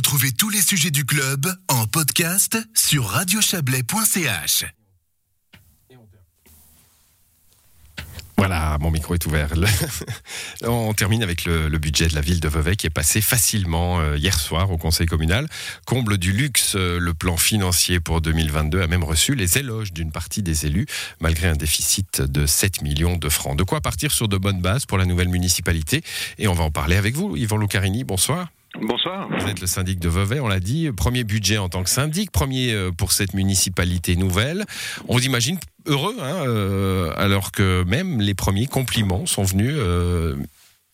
Retrouvez tous les sujets du club en podcast sur radiochablais.ch. Voilà, mon micro est ouvert. On termine avec le, budget de la ville de Vevey qui est passé facilement euh, hier soir au conseil communal. Comble du luxe, euh, le plan financier pour 2022 a même reçu les éloges d'une partie des élus, malgré un déficit de 7 millions de francs. De quoi partir sur de bonnes bases pour la nouvelle municipalité. Et on va en parler avec vous, Yvan Lucarini. Bonsoir. Bonsoir. Vous êtes le syndic de Vevey, on l'a dit. Premier budget en tant que syndic, premier euh, pour cette municipalité nouvelle. On vous imagine heureux, hein, euh, alors que même les premiers compliments sont venus, euh,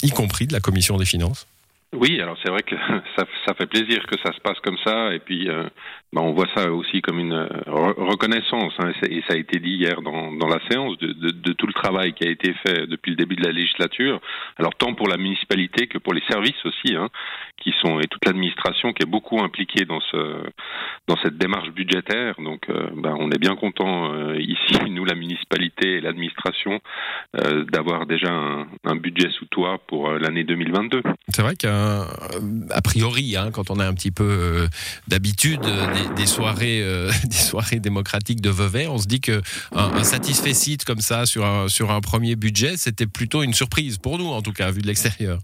y compris de la commission des finances. Oui, alors c'est vrai que ça, fait plaisir que ça se passe comme ça, et puis euh, bah, on voit ça aussi comme une reconnaissance, hein, et ça a été dit hier dans, dans la séance, de, de, de, tout le travail qui a été fait depuis le début de la législature, alors tant pour la municipalité que pour les services aussi, hein, qui sont et toute l'administration qui est beaucoup impliquée dans ce dans cette démarche budgétaire. Donc, euh, bah, on est bien content ici, nous la municipalité et l'administration, d'avoir déjà un, un, budget sous toit pour l'année 2022. C'est vrai a priori, hein, quand on a un petit peu euh, d'habitude euh, des, soirées, euh, des soirées démocratiques de Vevey, on se dit que un, satisfait site comme ça sur un, sur un premier budget, c'était plutôt une surprise pour nous, tout cas, vu de l'extérieur.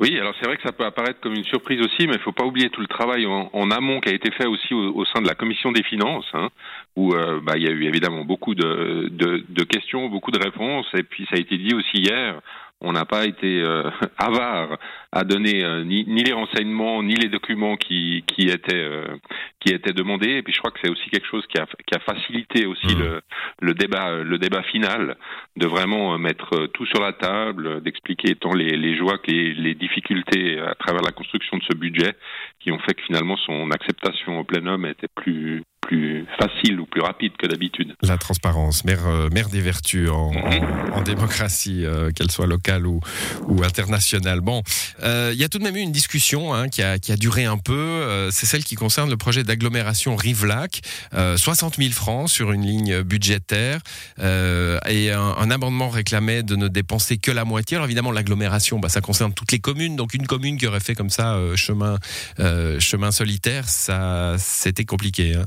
Oui, alors c'est vrai que ça peut apparaître comme une surprise aussi, mais il ne faut pas oublier tout le travail en, amont qui a été fait aussi au, sein de la commission des finances, hein, où bah, il y a eu évidemment beaucoup de, questions, beaucoup de réponses, et puis ça a été dit aussi hier, on n'a pas été euh, avare à donner euh, ni, les renseignements ni les documents qui, qui étaient euh, qui étaient demandés. Et puis je crois que c'est aussi quelque chose qui a, qui a facilité aussi mmh. le, le, débat le débat final de vraiment mettre tout sur la table, d'expliquer tant les, les joies que les, les, difficultés à travers la construction de ce budget qui ont fait que finalement son acceptation au plénum était plus plus facile ou plus rapide que d'habitude. La transparence, mère, euh, mère des vertus en, mhm. démocratie, euh, qu'elle soit locale ou, ou internationale. Bon, euh, il y a tout de même eu une discussion hein, qui, a, qui, a, duré un peu. C'est celle qui concerne le projet d'agglomération Rivelac. 60 000 francs sur une ligne budgétaire et un, un, amendement réclamait de ne dépenser que la moitié. Alors évidemment, l'agglomération, bah, ça concerne toutes les communes. Donc une commune qui aurait fait comme ça chemin, chemin solitaire, ça, c'était compliqué. Hein.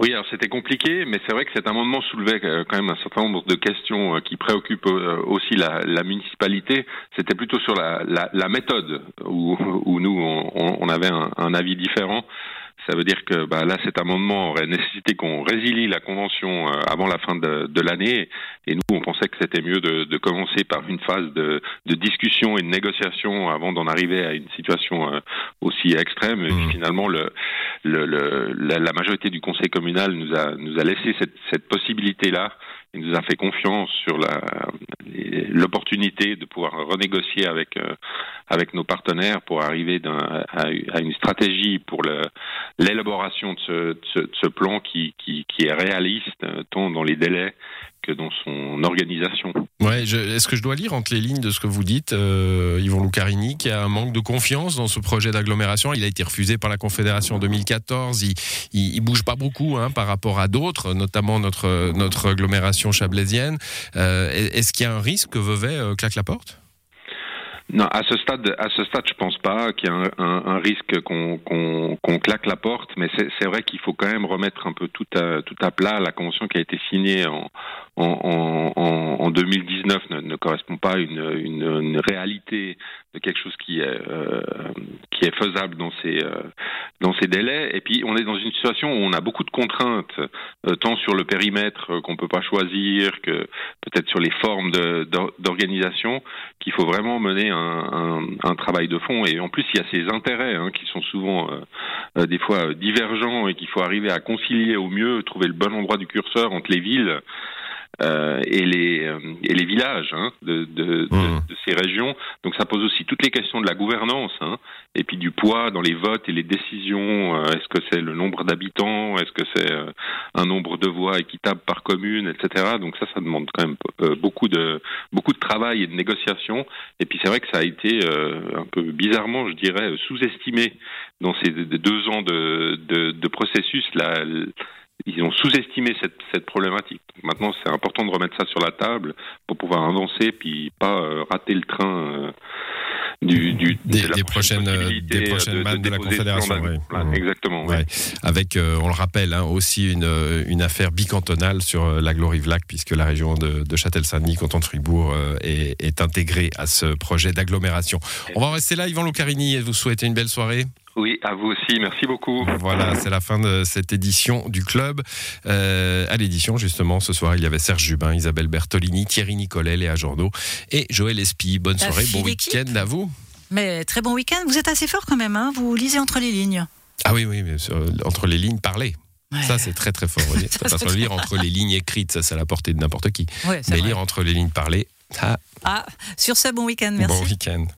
Oui, alors c'était compliqué, mais c'est vrai que cet amendement soulevait euh, quand même un certain nombre de questions euh, qui préoccupent euh, aussi la, la municipalité. C'était plutôt sur la, la, la méthode où, où nous on, on avait un, un, avis différent. Ça veut dire que bah, là, cet amendement aurait nécessité qu'on résilie la convention avant la fin de, de l'année. Et nous, on pensait que c'était mieux de, de, commencer par une phase de, de, discussion et de négociation avant d'en arriver à une situation aussi extrême. Et mmh. finalement, le, le, le, la, majorité du conseil communal nous a, nous a laissé cette, cette possibilité-là il nous a fait confiance sur l'opportunité de pouvoir renégocier avec euh, avec nos partenaires pour arriver à, à, une stratégie pour l'élaboration de ce, de, de ce, plan qui, qui, qui est réaliste euh, tant dans les délais dans son organisation. Ouais, est-ce que je dois lire entre les lignes de ce que vous dites, euh, Yvon Lucarini, qu'il y a un manque de confiance dans ce projet d'agglomération? Il a été refusé par la Confédération en 2014. Il, il, bouge pas beaucoup hein, par rapport à d'autres, notamment notre notre agglomération chablaisienne. Euh, est-ce qu'il y a un risque que Vevey euh, claque la porte? Non, à ce stade, à ce stade, je pense pas qu'il y a un, risque qu'on claque la porte, mais c'est vrai qu'il faut quand même remettre un peu tout à plat. La convention qui a été signée en en, en, en 2019 ne, correspond pas à une, réalité de quelque chose qui est euh, qui est faisable dans ces euh, dans ces délais. Et puis on est dans une situation où on a beaucoup de contraintes, euh, tant sur le périmètre qu'on peut pas choisir que peut-être sur les formes d'organisation, qu'il faut vraiment mener un, un, travail de fond. Et en plus, il y a ces intérêts hein, qui sont souvent des fois divergents et qu'il faut arriver à concilier au mieux, trouver le bon endroit du curseur entre les villes. Euh, et, les, euh, et les villages hein, de, de, mmh. de, ces régions. Donc ça pose aussi toutes les questions de la gouvernance hein, et puis du poids dans les votes et les décisions. Euh, est-ce que c'est le nombre d'habitants? Est-ce que c'est un nombre de voix équitable par commune, etc. Donc ça, ça demande quand même beaucoup de beaucoup de travail et de négociation. Et puis c'est vrai que ça a été un peu bizarrement, je dirais, sous-estimé dans ces deux ans de, de, de processus. La, ils ont sous-estimé cette, cette, problématique. Maintenant, c'est important de remettre ça sur la table pour pouvoir avancer, puis pas euh, rater le train euh, du, du des, de la des prochaines, euh, des prochaines de- mannes de, la Confédération. ouais. Exactement. Ouais. Avec, euh, on le rappelle, hein, aussi une, une affaire bicantonale sur la Glorive-Lac, puisque la région de, de Châtel-Saint-Denis, canton de Fribourg, est, est intégrée à ce projet d'agglomération. On va en rester là, Yvan Lucarini, et vous souhaiter une belle soirée. Oui, à vous aussi. Merci beaucoup. Voilà, c'est la fin de cette édition du club. Euh, à l'édition, justement, ce soir, il y avait Serge Jubin, Isabelle Bertolini, Thierry Nicolet, Léa Journeau et Joël Espy. Bonne La soirée, bon week-end à vous. Mais très bon week-end. Vous êtes assez fort quand même, hein vous lisez entre les lignes. Ah oui, oui, mais sur- entre les lignes parlées. Ouais. Ça, c'est très très fort. oui. Ça, Parce lire entre les lignes écrites, ça, c'est à la portée de n'importe qui. Ouais, Mais vrai. lire entre les lignes parlées, ah, Ah, sur ce, bon week-end. Merci. bon week-end.